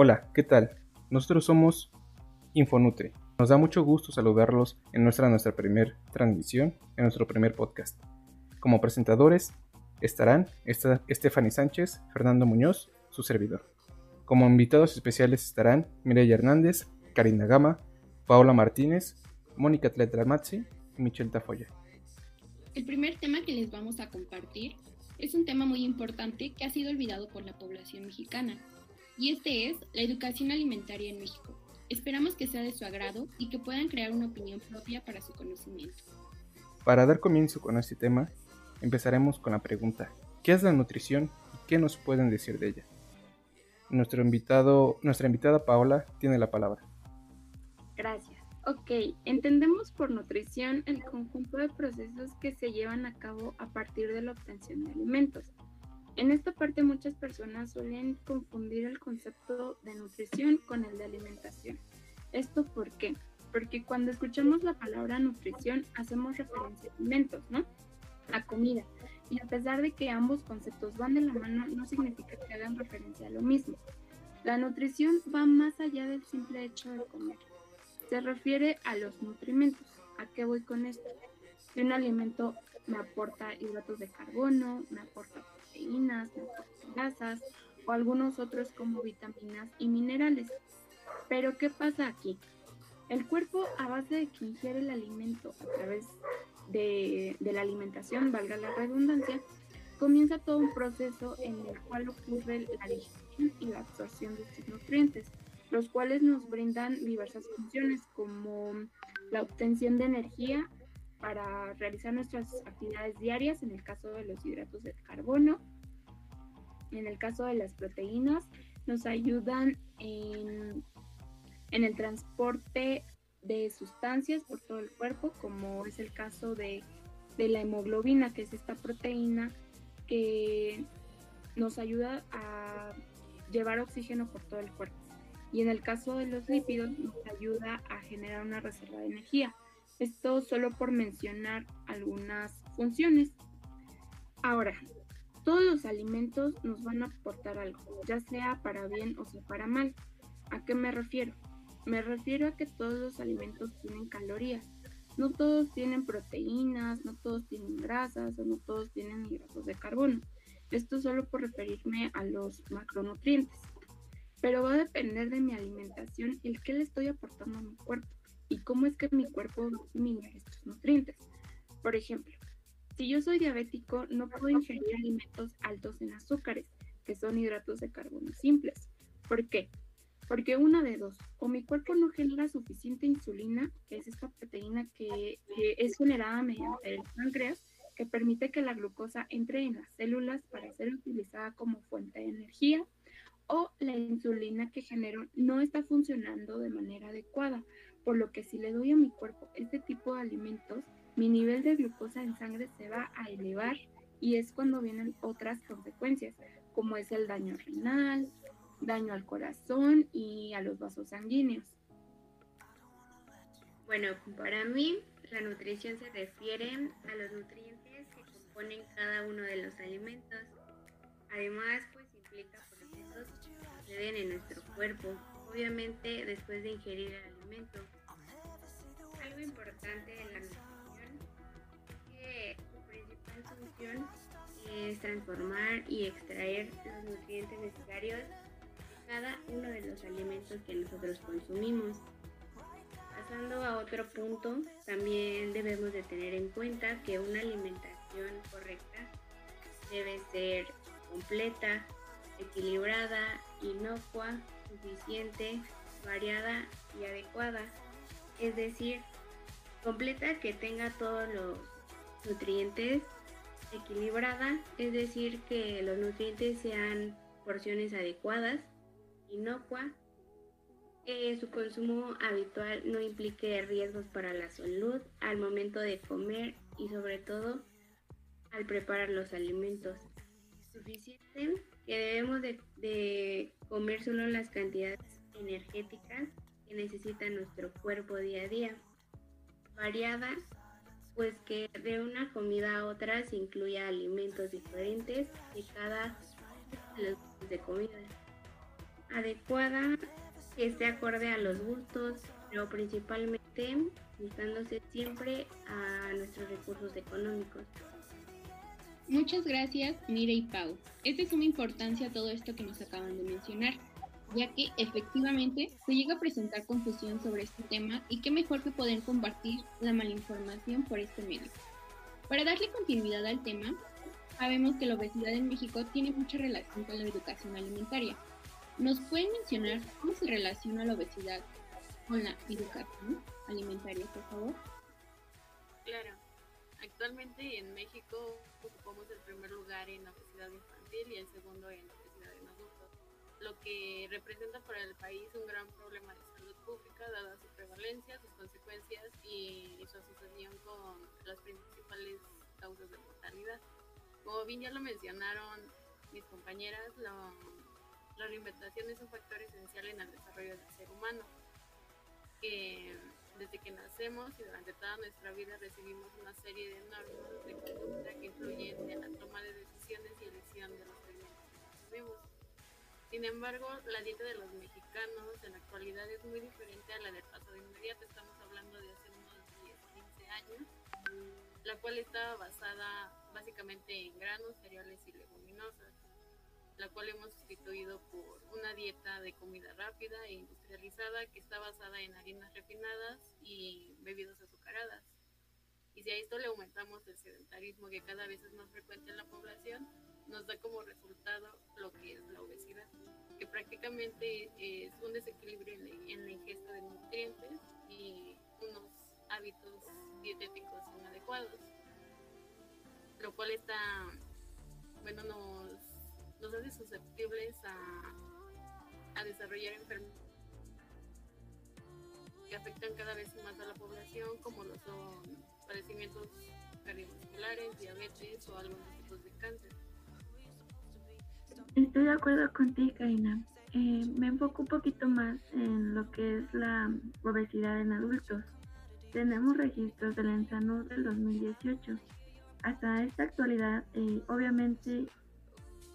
Hola, ¿qué tal? Nosotros somos Infonutri. Nos da mucho gusto saludarlos en nuestra, nuestra primer transmisión, en nuestro primer podcast. Como presentadores estarán Estefany Sánchez, Fernando Muñoz, su servidor. Como invitados especiales estarán Mireya Hernández, Karina Gama, Paola Martínez, Mónica Tletramazzi y Michelle Tafoya. El primer tema que les vamos a compartir es un tema muy importante que ha sido olvidado por la población mexicana, y este es la educación alimentaria en México. Esperamos que sea de su agrado y que puedan crear una opinión propia para su conocimiento. Para dar comienzo con este tema, empezaremos con la pregunta, ¿qué es la nutrición y qué nos pueden decir de ella? Nuestro invitado, nuestra invitada Paola tiene la palabra. Gracias. Ok, entendemos por nutrición el conjunto de procesos que se llevan a cabo a partir de la obtención de alimentos en esta parte muchas personas suelen confundir el concepto de nutrición con el de alimentación. ¿Esto por qué? Porque cuando escuchamos la palabra nutrición hacemos referencia a alimentos, ¿no? A comida. Y a pesar de que ambos conceptos van de la mano, no significa que hagan referencia a lo mismo. La nutrición va más allá del simple hecho de comer. Se refiere a los nutrimentos. ¿A qué voy con esto? Si un alimento me aporta hidratos de carbono, me aporta proteínas, grasas o algunos otros como vitaminas y minerales. Pero ¿qué pasa aquí? El cuerpo a base de que ingiere el alimento a través de, de la alimentación, valga la redundancia, comienza todo un proceso en el cual ocurre la digestión y la absorción de estos nutrientes, los cuales nos brindan diversas funciones como la obtención de energía para realizar nuestras actividades diarias, en el caso de los hidratos de carbono, en el caso de las proteínas, nos ayudan en, el transporte de sustancias por todo el cuerpo, como es el caso de, la hemoglobina, que es esta proteína que nos ayuda a llevar oxígeno por todo el cuerpo. Y en el caso de los lípidos nos ayuda a generar una reserva de energía. Esto solo por mencionar algunas funciones. Ahora, todos los alimentos nos van a aportar algo, ya sea para bien o sea para mal. ¿A qué me refiero? Me refiero a que todos los alimentos tienen calorías. No todos tienen proteínas, no todos tienen grasas o no todos tienen hidratos de carbono. Esto solo por referirme a los macronutrientes. Pero va a depender de mi alimentación el que le estoy aportando a mi cuerpo y cómo es que mi cuerpo asimila estos nutrientes. Por ejemplo, si yo soy diabético, no puedo ingerir alimentos altos en azúcares, que son hidratos de carbono simples. ¿Por qué? Porque una de dos, o mi cuerpo no genera suficiente insulina, que es esta proteína que, que es generada mediante el páncreas, que permite que la glucosa entre en las células para ser utilizada como fuente de energía, o la insulina que genero no está funcionando de manera adecuada, por lo que si le doy a mi cuerpo este tipo de alimentos, mi nivel de glucosa en sangre se va a elevar y es cuando vienen otras consecuencias, como es el daño renal, daño al corazón y a los vasos sanguíneos. Bueno, para mí la nutrición se refiere a los nutrientes que componen cada uno de los alimentos. Además, pues implica procesos que suceden en nuestro cuerpo, obviamente después de ingerir el alimento importante de la nutrición es transformar y extraer los nutrientes necesarios cada uno de los alimentos que nosotros consumimos. Pasando a otro punto, también debemos de tener en cuenta que una alimentación correcta debe ser completa, equilibrada, inocua, suficiente, variada y adecuada. Es decir, completa que tenga todos los nutrientes, equilibrada, es decir, que los nutrientes sean porciones adecuadas, inocua, que su consumo habitual no implique riesgos para la salud al momento de comer y sobre todo al preparar los alimentos. Suficiente que debemos de, de comer solo las cantidades energéticas que necesita nuestro cuerpo día a día variada, pues que de una comida a otra se incluya alimentos diferentes de cada de comida adecuada que esté acorde a los gustos pero principalmente ajustándose siempre a nuestros recursos económicos Muchas gracias, Mire y Pau. Es de suma importancia todo esto que nos acaban de mencionar, ya que efectivamente se llega a presentar confusión sobre este tema y qué mejor que poder compartir la malinformación por este medio. Para darle continuidad al tema, sabemos que la obesidad en México tiene mucha relación con la educación alimentaria. ¿Nos pueden mencionar cómo se relaciona la obesidad con la educación alimentaria, por favor? Claro. Actualmente en México ocupamos el primer lugar en obesidad infantil y el segundo en obesidad lo que representa para el país un gran problema de salud pública dada su prevalencia, sus consecuencias y su asociación con las principales causas de mortalidad. Como bien ya lo mencionaron mis compañeras, la, alimentación es un factor esencial en el desarrollo del ser humano. Que desde que nacemos y durante toda nuestra vida recibimos una serie de normas de conducta que influyen en la toma de decisiones y elección de los alimentos que consumimos. Sin embargo, la dieta de los mexicanos en la actualidad es muy diferente a la del pasado inmediato. Estamos hablando de hace unos 10, 15 años, la cual estaba basada básicamente en granos, cereales y leguminosas la cual hemos sustituido por una dieta de comida rápida e industrializada que está basada en harinas refinadas y bebidas azucaradas. Y si a esto le aumentamos el sedentarismo que cada vez es más frecuente en la población, nos da como resultado lo que es la obesidad, que prácticamente es un desequilibrio en la, ingesta de nutrientes y unos hábitos dietéticos inadecuados, lo cual está, bueno, nos hace susceptibles a, a desarrollar enfermedades que afectan cada vez más a la población, como lo son padecimientos cardiovasculares, diabetes o algunos tipos de cáncer. Estoy de acuerdo contigo, Karina. Eh, me enfoco un poquito más en lo que es la obesidad en adultos. Tenemos registros del ENSANUR del 2018. Hasta esta actualidad, eh, obviamente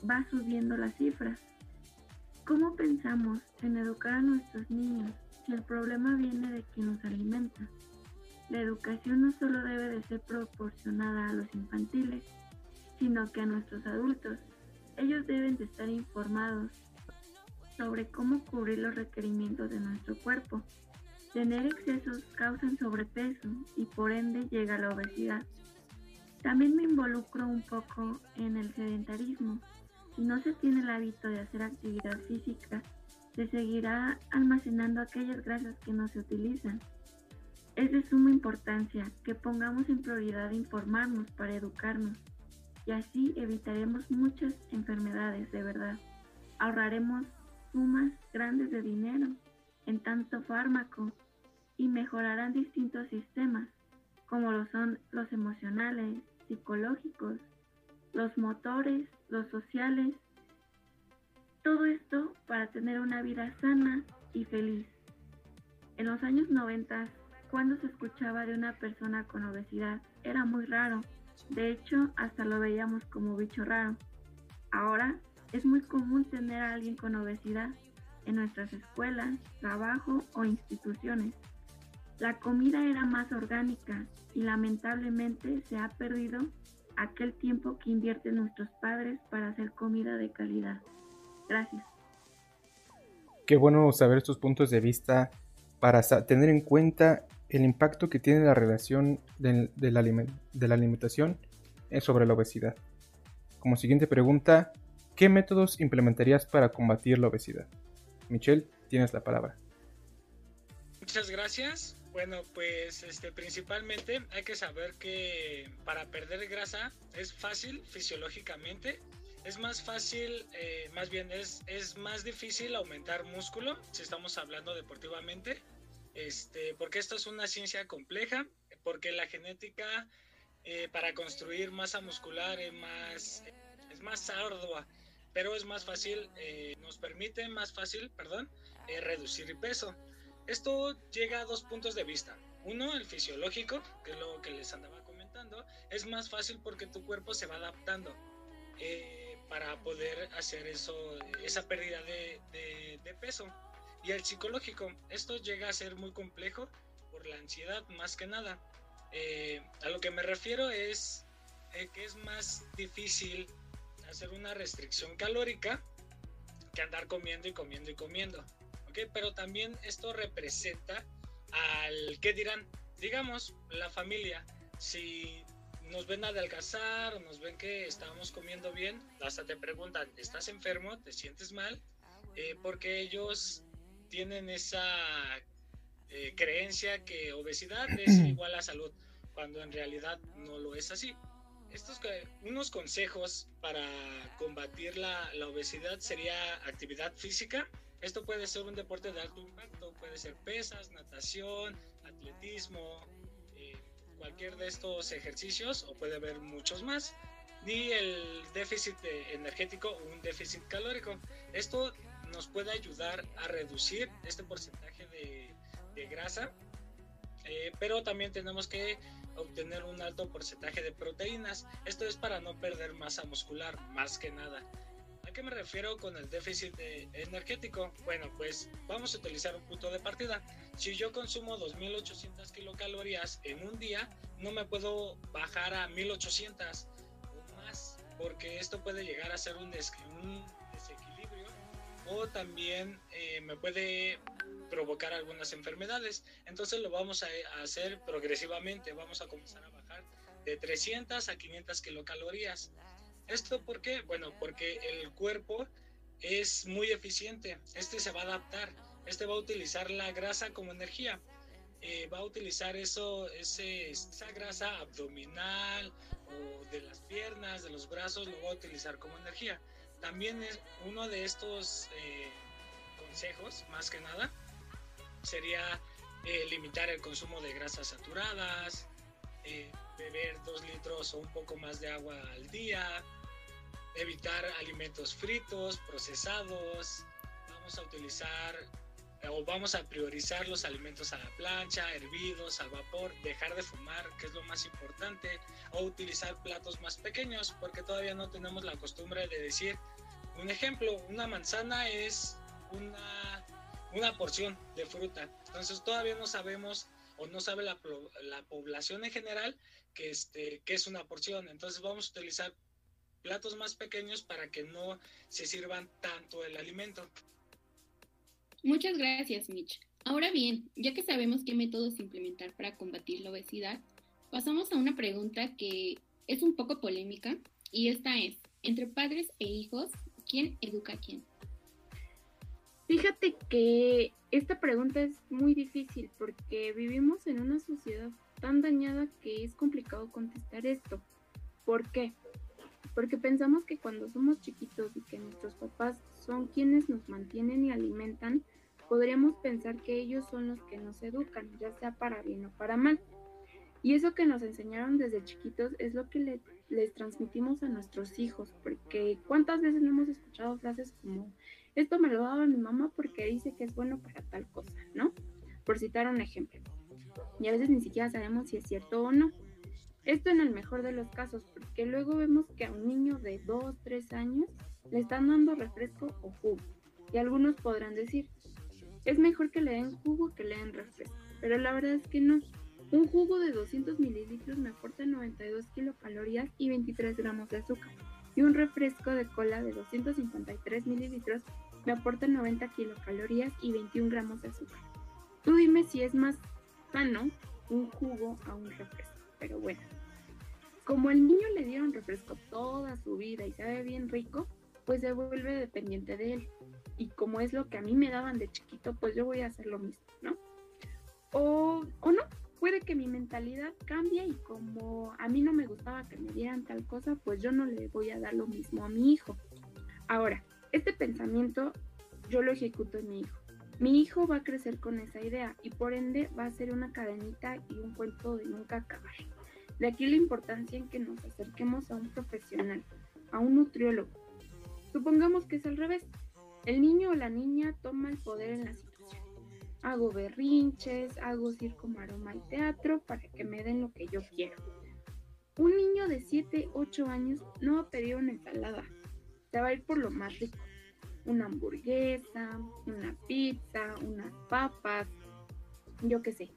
va subiendo las cifras. ¿Cómo pensamos en educar a nuestros niños si el problema viene de quien nos alimenta? La educación no solo debe de ser proporcionada a los infantiles, sino que a nuestros adultos. Ellos deben de estar informados sobre cómo cubrir los requerimientos de nuestro cuerpo. Tener excesos causan sobrepeso y por ende llega la obesidad. También me involucro un poco en el sedentarismo, si no se tiene el hábito de hacer actividad física, se seguirá almacenando aquellas grasas que no se utilizan. Es de suma importancia que pongamos en prioridad informarnos para educarnos y así evitaremos muchas enfermedades de verdad. Ahorraremos sumas grandes de dinero en tanto fármaco y mejorarán distintos sistemas como lo son los emocionales, psicológicos, los motores, los sociales, todo esto para tener una vida sana y feliz. En los años 90, cuando se escuchaba de una persona con obesidad, era muy raro. De hecho, hasta lo veíamos como bicho raro. Ahora es muy común tener a alguien con obesidad en nuestras escuelas, trabajo o instituciones. La comida era más orgánica y lamentablemente se ha perdido aquel tiempo que invierten nuestros padres para hacer comida de calidad. Gracias. Qué bueno saber estos puntos de vista para tener en cuenta el impacto que tiene la relación de, la, de la alimentación eh, sobre la obesidad. Como siguiente pregunta, ¿qué métodos implementarías para combatir la obesidad? Michelle, tienes la palabra. Muchas gracias. Bueno, pues este, principalmente hay que saber que para perder grasa es fácil fisiológicamente. Es más fácil, eh, más bien es, es más difícil aumentar músculo si estamos hablando deportivamente, este, porque esto es una ciencia compleja, porque la genética eh, para construir masa muscular es más, es más ardua, pero es más fácil, eh, nos permite más fácil, perdón, reducir peso. Esto llega a dos puntos de vista. Uno, el fisiológico, que es lo que les andaba comentando es más fácil porque tu cuerpo se va adaptando eh, para poder hacer eso, esa pérdida de, de, peso. Y el psicológico, esto llega a ser muy complejo por la ansiedad más que nada. Eh, a lo que me refiero es eh, que es más difícil hacer una restricción calórica que andar comiendo y comiendo y comiendo. ¿ok? Pero también esto representa al, ¿qué dirán? Digamos, la familia. Si nos ven adelgazar nos ven que estábamos comiendo bien, hasta te preguntan, ¿estás enfermo? ¿Te sientes mal? Eh, porque ellos tienen esa eh, creencia que obesidad es igual a salud, cuando en realidad no lo es así. Estos unos consejos para combatir la, la obesidad sería actividad física, esto puede ser un deporte de alto impacto, puede ser pesas, natación, atletismo, eh, cualquier de estos ejercicios o puede haber muchos más. Ni el déficit energético o un déficit calórico. Esto nos puede ayudar a reducir este porcentaje de, grasa, eh, pero también tenemos que obtener un alto porcentaje de proteínas. Esto es para no perder masa muscular, más que nada qué me refiero con el déficit energético? Bueno, pues vamos a utilizar un punto de partida. Si yo consumo 2.800 kilocalorías en un día, no me puedo bajar a 1.800 o más, porque esto puede llegar a ser un, desequilibrio o también eh, me puede provocar algunas enfermedades. Entonces lo vamos a hacer progresivamente. Vamos a comenzar a bajar de 300 a 500 kilocalorías. ¿Esto por qué? Bueno, porque el cuerpo es muy eficiente. Este se va a adaptar. Este va a utilizar la grasa como energía. Eh, va a utilizar eso, ese, esa grasa abdominal o de las piernas, de los brazos, lo va a utilizar como energía. También uno de estos eh, consejos, más que nada, sería eh, limitar el consumo de grasas saturadas, beber dos litros o un poco más de agua al día, evitar alimentos fritos, procesados, vamos a utilizar o vamos a priorizar los alimentos a la plancha, hervidos, al vapor, dejar de fumar, que es lo más importante, o utilizar platos más pequeños, porque todavía no tenemos la costumbre de decir, un ejemplo, una manzana es una, una porción de fruta, entonces todavía no sabemos o no sabe la, la población en general que, este, que es una porción. Entonces vamos a utilizar platos más pequeños para que no se sirvan tanto el alimento. Muchas gracias, Mitch. Ahora bien, ya que sabemos qué métodos implementar para combatir la obesidad, pasamos a una pregunta que es un poco polémica y esta es, entre padres e hijos, ¿quién educa a quién? Fíjate que esta pregunta es muy difícil porque vivimos en una sociedad tan dañada que es complicado contestar esto. ¿Por qué? Porque pensamos que cuando somos chiquitos y que nuestros papás son quienes nos mantienen y alimentan, podríamos pensar que ellos son los que nos educan, ya sea para bien o para mal. Y eso que nos enseñaron desde chiquitos es lo que les transmitimos a nuestros hijos, porque cuántas veces no hemos escuchado frases como, esto me lo daba mi mamá porque dice que es bueno para tal cosa, ¿no? Por citar un ejemplo y a veces ni siquiera sabemos si es cierto o no. Esto en el mejor de los casos, porque luego vemos que a un niño de 2, 3 años le están dando refresco o jugo. Y algunos podrán decir, es mejor que le den jugo que le den refresco. Pero la verdad es que no. Un jugo de 200 mililitros me aporta 92 kilocalorías y 23 gramos de azúcar. Y un refresco de cola de 253 mililitros me aporta 90 kilocalorías y 21 gramos de azúcar. Tú dime si es más sano un jugo a un refresco. Pero bueno, como el niño le dieron refresco toda su vida y sabe bien rico, pues se vuelve dependiente de él. Y como es lo que a mí me daban de chiquito, pues yo voy a hacer lo mismo, ¿no? O, o no, puede que mi mentalidad cambie y como a mí no me gustaba que me dieran tal cosa, pues yo no le voy a dar lo mismo a mi hijo. Ahora, este pensamiento yo lo ejecuto en mi hijo. Mi hijo va a crecer con esa idea y por ende va a ser una cadenita y un cuento de nunca acabar. De aquí la importancia en que nos acerquemos a un profesional, a un nutriólogo. Supongamos que es al revés. El niño o la niña toma el poder en la situación. Hago berrinches, hago circo, maroma y teatro para que me den lo que yo quiero. Un niño de 7, 8 años no va a pedir una ensalada, se va a ir por lo más rico. Una hamburguesa, una pizza, unas papas, yo qué sé.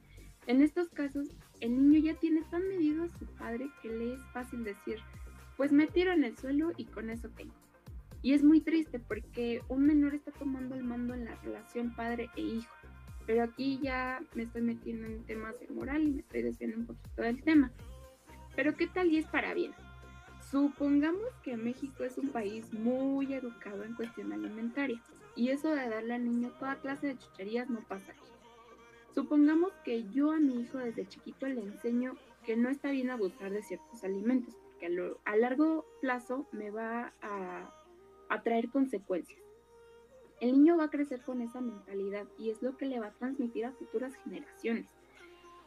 En estos casos, el niño ya tiene tan medido a su padre que le es fácil decir, pues me tiro en el suelo y con eso tengo. Y es muy triste porque un menor está tomando el mando en la relación padre e hijo. Pero aquí ya me estoy metiendo en temas de moral y me estoy desviando un poquito del tema. Pero ¿qué tal y es para bien? Supongamos que México es un país muy educado en cuestión alimentaria y eso de darle al niño toda clase de chucherías no pasa aquí. Supongamos que yo a mi hijo desde chiquito le enseño que no está bien abusar de ciertos alimentos, porque a, largo plazo me va a, a traer consecuencias. El niño va a crecer con esa mentalidad y es lo que le va a transmitir a futuras generaciones.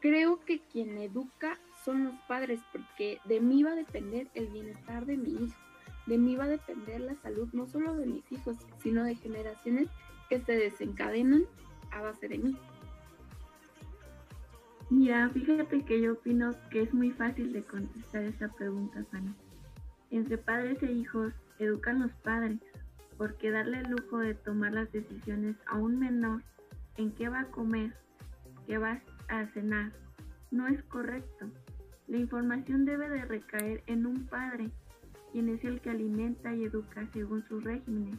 Creo que quien educa son los padres porque de mí va a depender el bienestar de mi hijo, de mí va a depender la salud no solo de mis hijos, sino de generaciones que se desencadenan a base de mí. Mira, fíjate que yo opino que es muy fácil de contestar esa pregunta, Fanny. Entre padres e hijos, educan los padres, porque darle el lujo de tomar las decisiones a un menor en qué va a comer, qué va a cenar, no es correcto. La información debe de recaer en un padre, quien es el que alimenta y educa según sus regímenes,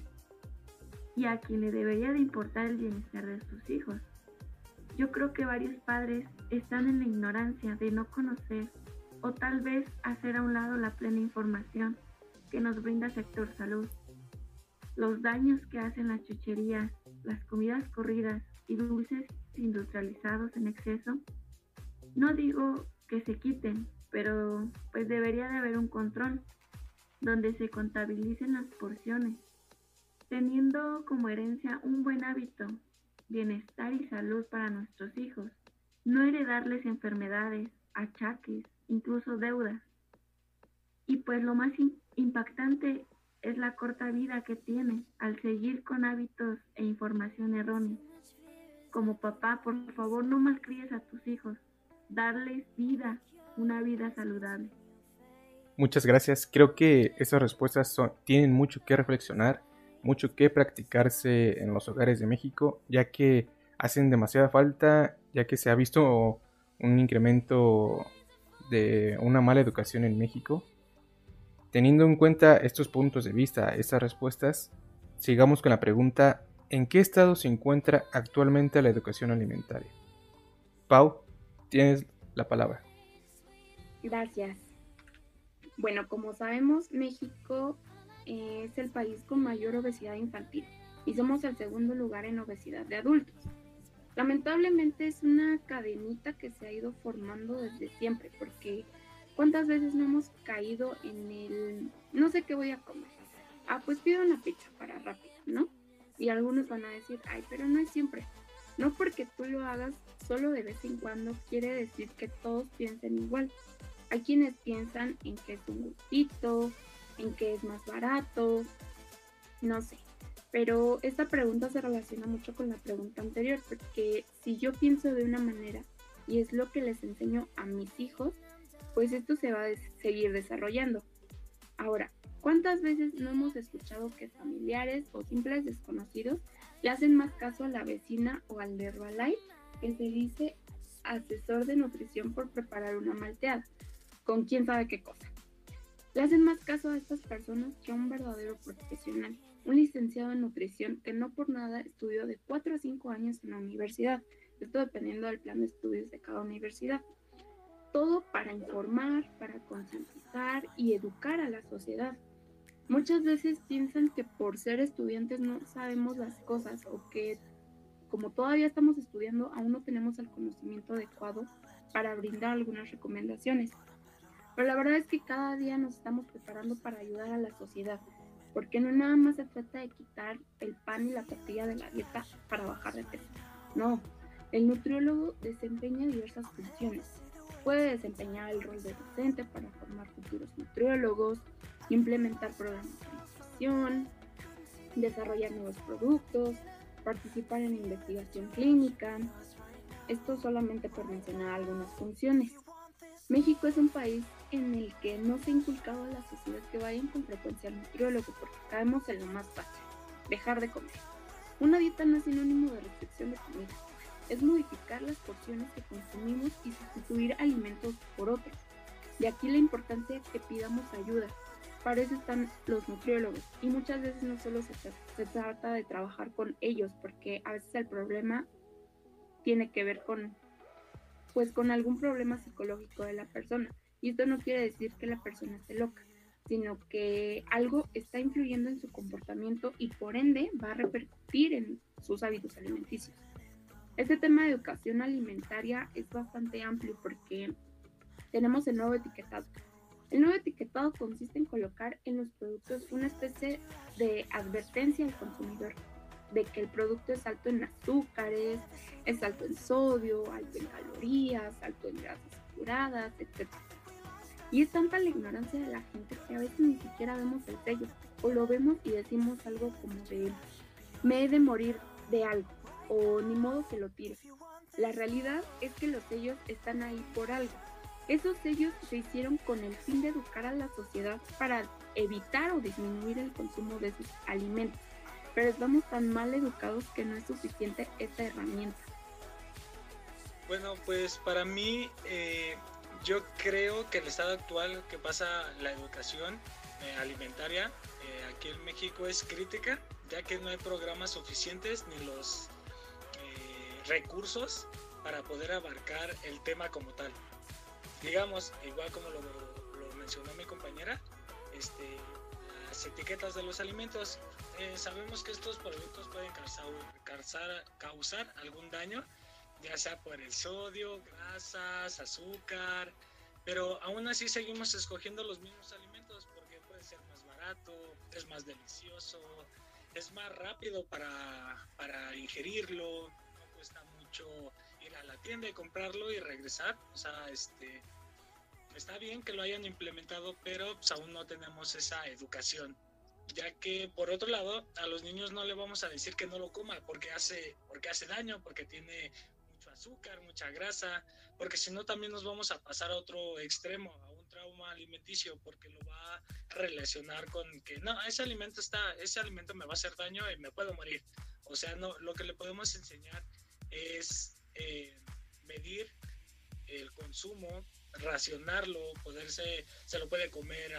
y a quien le debería de importar el bienestar de sus hijos. Yo creo que varios padres están en la ignorancia de no conocer o tal vez hacer a un lado la plena información que nos brinda sector salud. Los daños que hacen las chucherías, las comidas corridas y dulces industrializados en exceso, no digo que se quiten, pero pues debería de haber un control donde se contabilicen las porciones, teniendo como herencia un buen hábito bienestar y salud para nuestros hijos, no heredarles enfermedades, achaques, incluso deudas. Y pues lo más impactante es la corta vida que tiene al seguir con hábitos e información errónea. Como papá, por favor, no malcríes a tus hijos, darles vida, una vida saludable. Muchas gracias. Creo que esas respuestas son, tienen mucho que reflexionar mucho que practicarse en los hogares de México, ya que hacen demasiada falta, ya que se ha visto un incremento de una mala educación en México. Teniendo en cuenta estos puntos de vista, estas respuestas, sigamos con la pregunta, ¿en qué estado se encuentra actualmente la educación alimentaria? Pau, tienes la palabra. Gracias. Bueno, como sabemos, México es el país con mayor obesidad infantil y somos el segundo lugar en obesidad de adultos. Lamentablemente es una cadenita que se ha ido formando desde siempre, porque ¿cuántas veces no hemos caído en el no sé qué voy a comer? Ah, pues pido una pizza para rápido, ¿no? Y algunos van a decir, ay, pero no es siempre. No porque tú lo hagas solo de vez en cuando quiere decir que todos piensen igual. Hay quienes piensan en que es un gustito, en qué es más barato, no sé. Pero esta pregunta se relaciona mucho con la pregunta anterior, porque si yo pienso de una manera y es lo que les enseño a mis hijos, pues esto se va a seguir desarrollando. Ahora, ¿cuántas veces no hemos escuchado que familiares o simples desconocidos le hacen más caso a la vecina o al de Herbalife que se dice asesor de nutrición por preparar una malteada? Con quién sabe qué cosa. Le hacen más caso a estas personas que a un verdadero profesional, un licenciado en nutrición que no por nada estudió de 4 a 5 años en la universidad, esto dependiendo del plan de estudios de cada universidad. Todo para informar, para concientizar y educar a la sociedad. Muchas veces piensan que por ser estudiantes no sabemos las cosas o que como todavía estamos estudiando aún no tenemos el conocimiento adecuado para brindar algunas recomendaciones. Pero la verdad es que cada día nos estamos preparando para ayudar a la sociedad, porque no nada más se trata de quitar el pan y la tortilla de la dieta para bajar de peso. No, el nutriólogo desempeña diversas funciones. Puede desempeñar el rol de docente para formar futuros nutriólogos, implementar programas de nutrición, desarrollar nuevos productos, participar en investigación clínica. Esto solamente por mencionar algunas funciones. México es un país en el que no se ha inculcado a la sociedad que vayan con frecuencia al nutriólogo porque caemos en lo más fácil, dejar de comer. Una dieta no es sinónimo de restricción de comida, es modificar las porciones que consumimos y sustituir alimentos por otros. De aquí la importancia de que pidamos ayuda. Para eso están los nutriólogos y muchas veces no solo se, trata de trabajar con ellos porque a veces el problema tiene que ver con pues con algún problema psicológico de la persona. Y esto no quiere decir que la persona esté loca, sino que algo está influyendo en su comportamiento y por ende va a repercutir en sus hábitos alimenticios. Este tema de educación alimentaria es bastante amplio porque tenemos el nuevo etiquetado. El nuevo etiquetado consiste en colocar en los productos una especie de advertencia al consumidor de que el producto es alto en azúcares, es alto en sodio, alto en calorías, alto en grasas saturadas, etc. Y es tanta la ignorancia de la gente que a veces ni siquiera vemos el sello o lo vemos y decimos algo como de me he de morir de algo o ni modo que lo tire. La realidad es que los sellos están ahí por algo. Esos sellos se hicieron con el fin de educar a la sociedad para evitar o disminuir el consumo de sus alimentos pero estamos tan mal educados que no es suficiente esta herramienta. Bueno, pues para mí eh, yo creo que el estado actual que pasa la educación eh, alimentaria eh, aquí en México es crítica, ya que no hay programas suficientes ni los recursos para poder abarcar el tema como tal. Digamos, igual como lo, lo mencionó mi compañera, este, las etiquetas de los alimentos eh, sabemos que estos productos pueden causar, causar, algún daño, ya sea por el sodio, grasas, azúcar, pero aún así seguimos escogiendo los mismos alimentos porque puede ser más barato, es más delicioso, es más rápido para, para ingerirlo, cuesta mucho ir a la tienda y comprarlo y regresar, o sea, este está bien que lo hayan implementado, pero pues, aún no tenemos esa educación. Ya que por otro lado a los niños no le vamos a decir que no lo coma porque hace porque hace daño porque tiene mucho azúcar mucha grasa porque si no también nos vamos a pasar a otro extremo a un trauma alimenticio porque lo va a relacionar con que no ese alimento está ese alimento me va a hacer daño y me puedo morir o sea no lo que le podemos enseñar es eh, medir el consumo racionarlo poderse se lo puede comer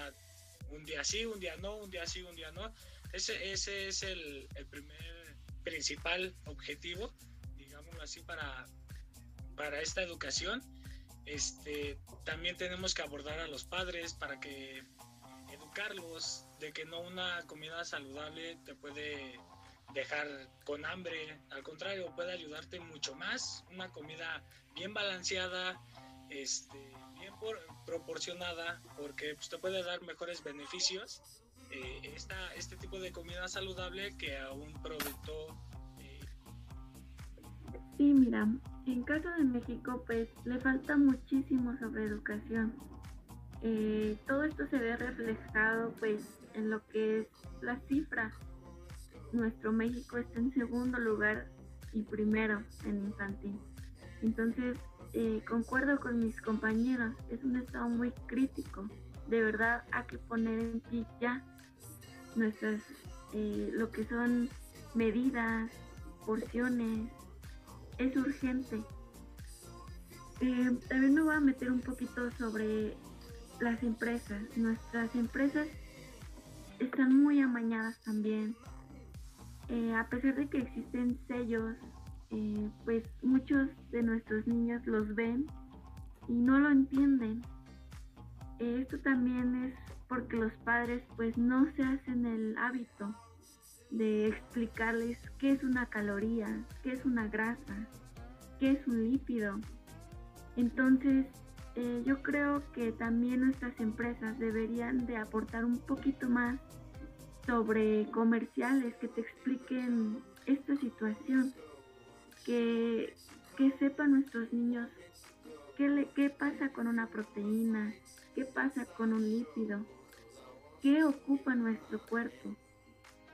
un día sí, un día no, un día sí, un día no. Ese, ese es el, primer principal objetivo, digámoslo así, para, para esta educación. Este, también tenemos que abordar a los padres para que educarlos de que no una comida saludable te puede dejar con hambre, al contrario, puede ayudarte mucho más. Una comida bien balanceada, este, bien proporcionada, porque pues, te puede dar mejores beneficios eh, este tipo de comida saludable que a un producto. Eh, sí, mira, en caso de México, pues le falta muchísimo sobre educación. Eh, todo esto se ve reflejado pues en lo que es la cifra. Nuestro México está en segundo lugar y primero en infantil. Entonces, eh, concuerdo con mis compañeros, es un estado muy crítico. De verdad hay que poner en pie ya nuestras, eh, lo que son medidas, porciones, es urgente. Eh, también me voy a meter un poquito sobre las empresas. Nuestras empresas están muy amañadas también. A pesar de que existen sellos eh, pues muchos de nuestros niños los ven y no lo entienden. Eh, esto también es porque los padres pues no se hacen el hábito de explicarles qué es una caloría, qué es una grasa, qué es un lípido. Entonces, eh, yo creo que también nuestras empresas deberían de aportar un poquito más sobre comerciales que te expliquen esta situación que, sepan nuestros niños qué, le, qué pasa con una proteína, qué pasa con un lípido, qué ocupa nuestro cuerpo.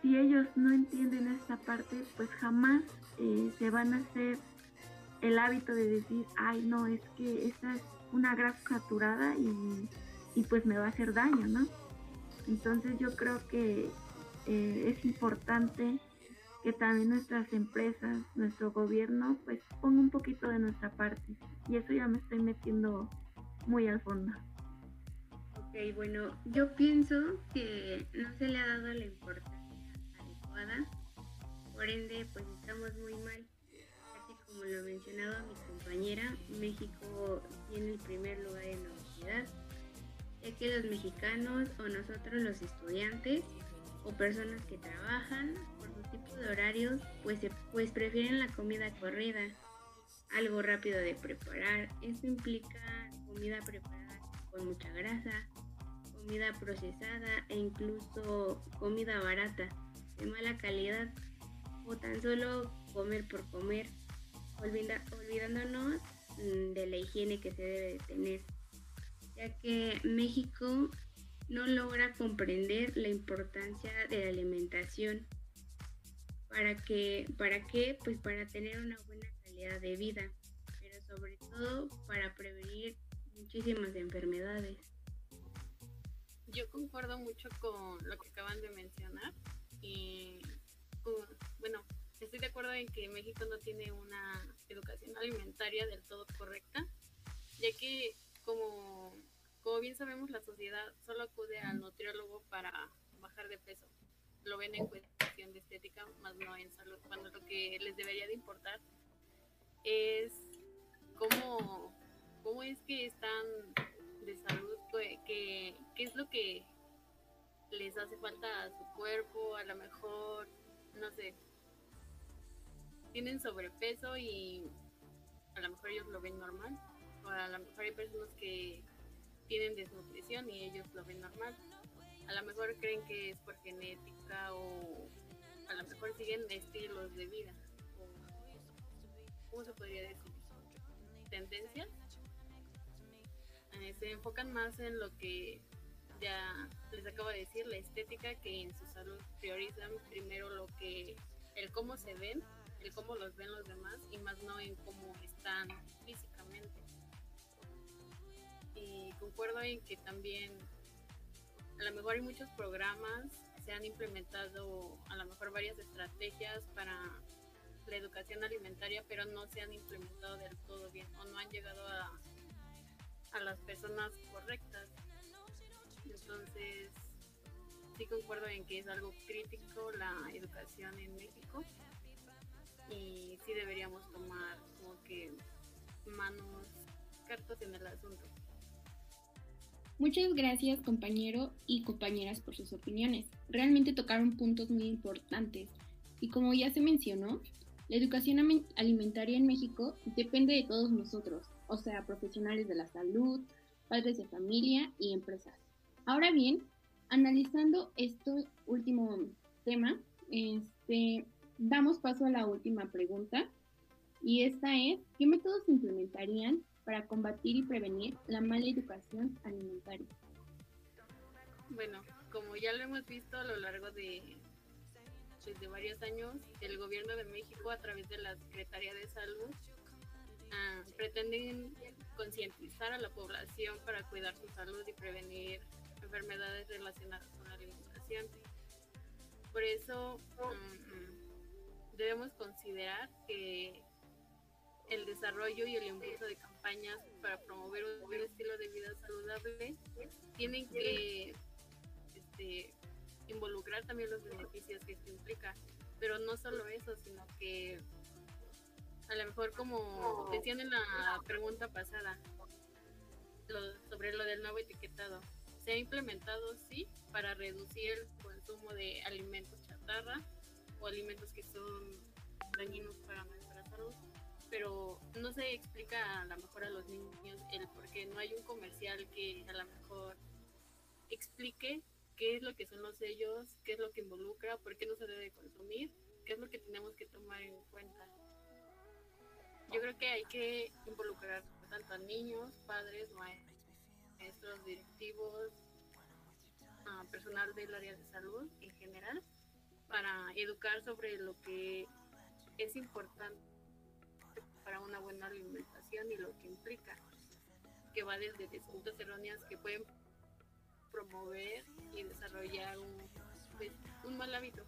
Si ellos no entienden esta parte, pues jamás eh, se van a hacer el hábito de decir, ay no, es que esta es una grasa saturada y, y pues me va a hacer daño, ¿no? Entonces yo creo que eh, es importante que también nuestras empresas, nuestro gobierno, pues ponga un poquito de nuestra parte. Y eso ya me estoy metiendo muy al fondo. Ok, bueno, yo pienso que no se le ha dado la importancia adecuada, por ende, pues estamos muy mal. Así como lo mencionaba mi compañera, México tiene el primer lugar en la obesidad, ya que los mexicanos o nosotros los estudiantes o personas que trabajan por su tipo de horarios, pues, pues prefieren la comida corrida, algo rápido de preparar. Esto implica comida preparada con mucha grasa, comida procesada e incluso comida barata, de mala calidad, o tan solo comer por comer, olvidándonos mm, de la higiene que se debe de tener, ya que México no logra comprender la importancia de la alimentación. ¿Para qué? ¿Para qué? Pues para tener una buena calidad de vida, pero sobre todo para prevenir muchísimas enfermedades. Yo concuerdo mucho con lo que acaban de mencionar y bueno, estoy de acuerdo en que México no tiene una educación alimentaria del todo correcta, ya que como como bien sabemos, la sociedad solo acude al nutriólogo para bajar de peso. Lo ven en cuestión de estética, más no en salud, cuando lo que les debería de importar es cómo, cómo es que están de salud, qué, qué es lo que les hace falta a su cuerpo, a lo mejor, no sé, tienen sobrepeso y a lo mejor ellos lo ven normal, a lo mejor hay personas que tienen desnutrición y ellos lo ven normal. A lo mejor creen que es por genética o a lo mejor siguen estilos de vida. ¿Cómo se podría decir? Tendencias. Eh, se enfocan más en lo que ya les acabo de decir, la estética, que en su salud priorizan primero lo que, el cómo se ven, el cómo los ven los demás y más no en cómo están físicamente y concuerdo en que también a lo mejor hay muchos programas, se han implementado a lo mejor varias estrategias para la educación alimentaria, pero no se han implementado del todo bien o no han llegado a, a las personas correctas. Entonces, sí concuerdo en que es algo crítico la educación en México y sí deberíamos tomar como que manos cartas en el asunto. Muchas gracias compañero y compañeras por sus opiniones. Realmente tocaron puntos muy importantes y como ya se mencionó, la educación alimentaria en México depende de todos nosotros, o sea, profesionales de la salud, padres de familia y empresas. Ahora bien, analizando este último tema, este, damos paso a la última pregunta y esta es, ¿qué métodos implementarían para combatir y prevenir la mala educación alimentaria? Bueno, como ya lo hemos visto a lo largo de desde varios años, el gobierno de México a través de la Secretaría de Salud ah, pretenden concientizar a la población para cuidar su salud y prevenir enfermedades relacionadas con la alimentación. Por eso mm, mm, debemos considerar que el desarrollo y el impulso de campañas para promover un estilo de vida saludable tienen que este, involucrar también los beneficios que esto implica. Pero no solo eso, sino que a lo mejor como decían en la pregunta pasada sobre lo del nuevo etiquetado, se ha implementado sí para reducir el consumo de alimentos chatarra o alimentos que son dañinos para nuestra salud pero no se explica a lo mejor a los niños el por qué no hay un comercial que a lo mejor explique qué es lo que son los sellos, qué es lo que involucra, por qué no se debe consumir, qué es lo que tenemos que tomar en cuenta. Yo creo que hay que involucrar tanto a niños, padres, maestros, directivos, personal del área de salud en general, para educar sobre lo que es importante para una buena alimentación y lo que implica, que va desde conductas erróneas que pueden promover y desarrollar un, pues, mal hábito.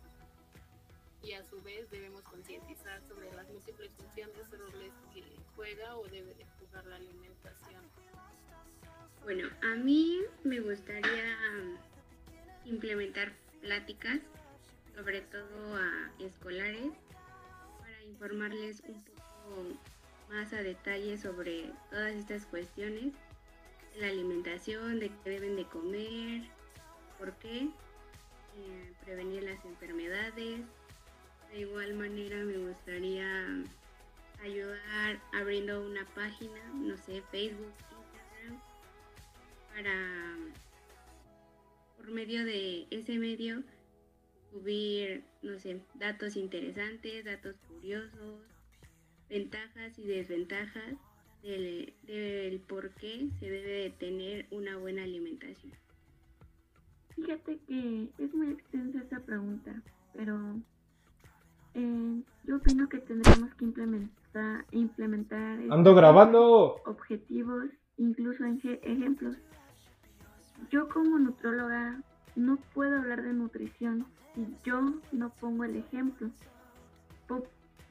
Y a su vez debemos concientizar sobre las múltiples funciones, roles que juega o debe de jugar la alimentación. Bueno, a mí me gustaría implementar pláticas, sobre todo a escolares, para informarles un poco más a detalle sobre todas estas cuestiones, la alimentación, de qué deben de comer, por qué, eh, prevenir las enfermedades. De igual manera me gustaría ayudar abriendo una página, no sé, Facebook, Instagram, para por medio de ese medio subir, no sé, datos interesantes, datos curiosos, ventajas y desventajas del, por qué se debe de tener una buena alimentación. Fíjate que es muy extensa esa pregunta, pero eh, yo opino que tendremos que implementar, implementar ¡Ando grabando! objetivos, incluso en ejemplos. Yo como nutróloga no puedo hablar de nutrición si yo no pongo el ejemplo.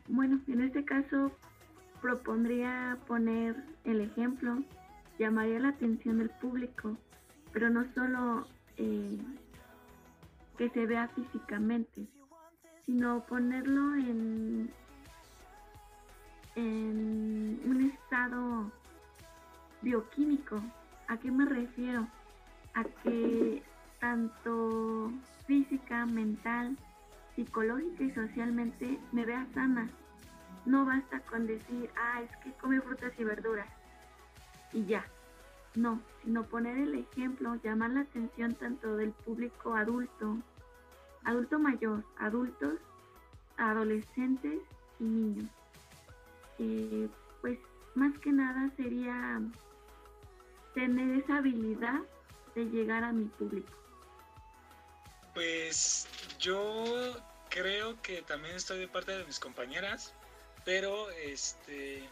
Bueno, en este caso propondría poner el ejemplo, llamaría la atención del público, pero no solo eh, que se vea físicamente, sino ponerlo en, en un estado bioquímico. ¿A qué me refiero? A que tanto física, mental, psicológica y socialmente me vea sana. No basta con decir, ah, es que come frutas y verduras y ya. No, sino poner el ejemplo, llamar la atención tanto del público adulto, adulto mayor, adultos, adolescentes y niños. Eh, pues más que nada sería tener esa habilidad de llegar a mi público. Pues yo creo que también estoy de parte de mis compañeras, pero este,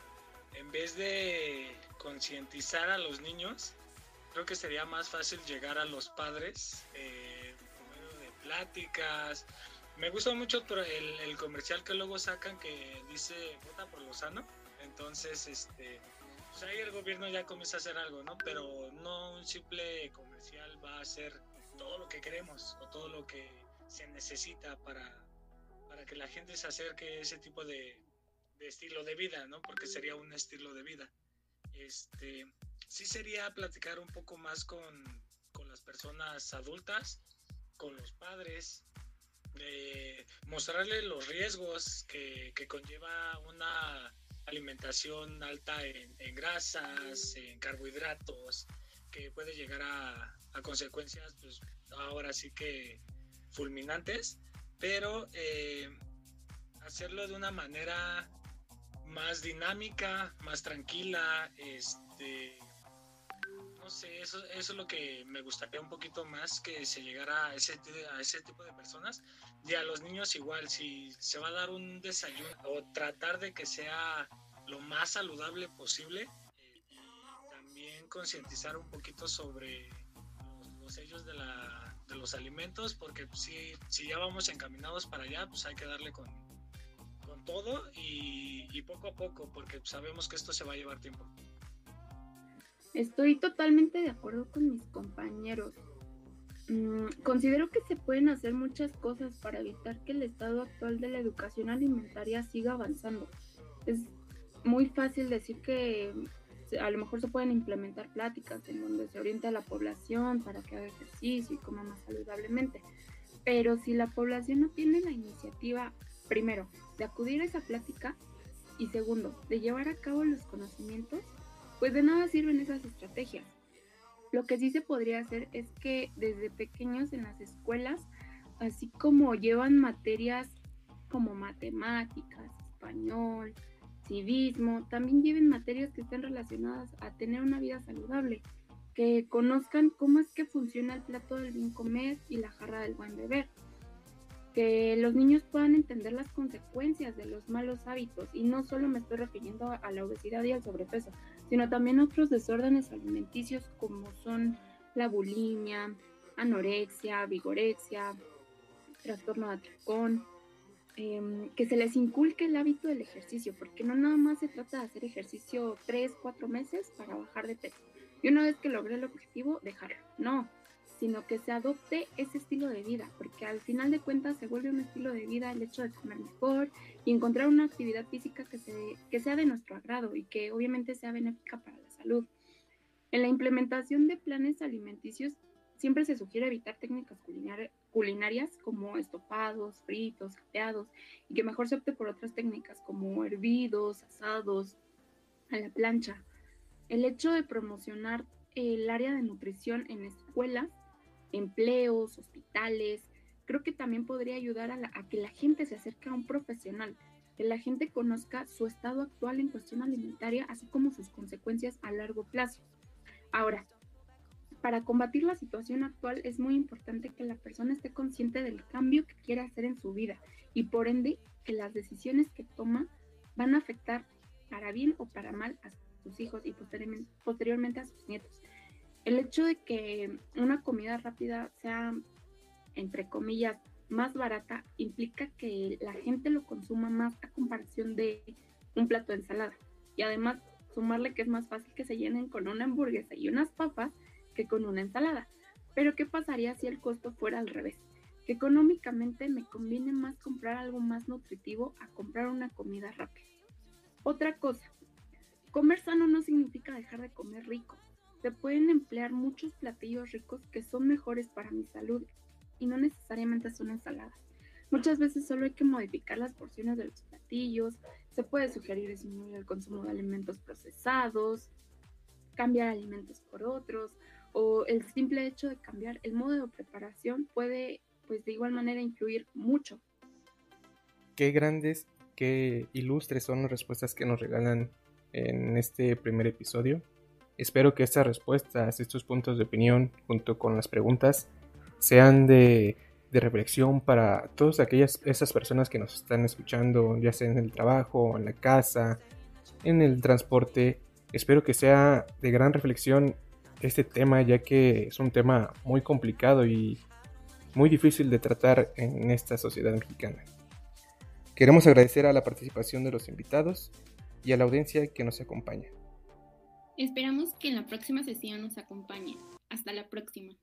en vez de concientizar a los niños, creo que sería más fácil llegar a los padres eh, de pláticas. Me gusta mucho el, el, comercial que luego sacan que dice vota por lo sano. Entonces, este, pues ahí el gobierno ya comienza a hacer algo, ¿no? Pero no un simple comercial va a ser todo lo que queremos o todo lo que se necesita para, para que la gente se acerque a ese tipo de, estilo de vida, ¿no? Porque sería un estilo de vida. Este, sí sería platicar un poco más con, con las personas adultas, con los padres, eh, mostrarles los riesgos que, que, conlleva una alimentación alta en, en grasas, en carbohidratos, que puede llegar a, a consecuencias, pues ahora sí que fulminantes, pero eh, hacerlo de una manera más dinámica, más tranquila, este, no sé, eso, eso es lo que me gustaría un poquito más que se llegara a ese, a ese tipo de personas. Y a los niños igual, si se va a dar un desayuno o tratar de que sea lo más saludable posible, eh, también concientizar un poquito sobre sellos de, la, de los alimentos, porque si, si ya vamos encaminados para allá, pues hay que darle con, con todo y, y, poco a poco, porque sabemos que esto se va a llevar tiempo. Estoy totalmente de acuerdo con mis compañeros. Mm, considero que se pueden hacer muchas cosas para evitar que el estado actual de la educación alimentaria siga avanzando. Es muy fácil decir que a lo mejor se pueden implementar pláticas en donde se oriente a la población para que haga ejercicio y coma más saludablemente. Pero si la población no tiene la iniciativa, primero, de acudir a esa plática y segundo, de llevar a cabo los conocimientos, pues de nada sirven esas estrategias. Lo que sí se podría hacer es que desde pequeños en las escuelas, así como llevan materias como matemáticas, español, civismo, también lleven materias que estén relacionadas a tener una vida saludable, que conozcan cómo es que funciona el plato del bien comer y la jarra del buen beber, que los niños puedan entender las consecuencias de los malos hábitos y no solo me estoy refiriendo a la obesidad y al sobrepeso, sino también otros desórdenes alimenticios como son la bulimia, anorexia, vigorexia, trastorno de atracón, em, que se les inculque el hábito del ejercicio, porque no nada más se trata de hacer ejercicio tres, cuatro meses para bajar de peso. Y una vez que logré el objetivo, dejarlo. No, sino que se adopte ese estilo de vida, porque al final de cuentas se vuelve un estilo de vida el hecho de comer mejor y encontrar una actividad física que, se, que sea de nuestro agrado y que obviamente sea benéfica para la salud. En la implementación de planes alimenticios siempre se sugiere evitar técnicas culinarias como estopados, fritos, capeados y que mejor se opte por otras técnicas como hervidos, asados, a la plancha. El hecho de promocionar el área de nutrición en escuelas empleos, hospitales. Creo que también podría ayudar a, que la gente se acerque a un profesional, que la gente conozca su estado actual en cuestión alimentaria, así como sus consecuencias a largo plazo. Ahora, para combatir la situación actual es muy importante que la persona esté consciente del cambio que quiere hacer en su vida y por ende que las decisiones que toma van a afectar para bien o para mal a sus hijos y posteriormente a sus nietos. El hecho de que una comida rápida sea, entre comillas, más barata implica que la gente lo consuma más a comparación de un plato de ensalada. Y además, sumarle que es más fácil que se llenen con una hamburguesa y unas papas que con una ensalada. Pero ¿qué pasaría si el costo fuera al revés? Que económicamente me conviene más comprar algo más nutritivo a comprar una comida rápida. Otra cosa, comer sano no significa dejar de comer rico se pueden emplear muchos platillos ricos que son mejores para mi salud y no necesariamente son ensaladas. Muchas veces solo hay que modificar las porciones de los platillos, se puede sugerir disminuir el consumo de alimentos procesados, cambiar alimentos por otros o el simple hecho de cambiar el modo de preparación puede pues de igual manera influir mucho. Qué grandes, qué ilustres son las respuestas que nos regalan en este primer episodio. Espero que estas respuestas, estos puntos de opinión, junto con las preguntas, sean de, reflexión para todas aquellas esas personas que nos están escuchando, ya sea en el trabajo, en la casa, en el transporte. Espero que sea de gran reflexión este tema, ya que es un tema muy complicado y muy difícil de tratar en esta sociedad mexicana. Queremos agradecer a la participación de los invitados y a la audiencia que nos acompaña. Esperamos que en la próxima sesión nos acompañen. Hasta la próxima.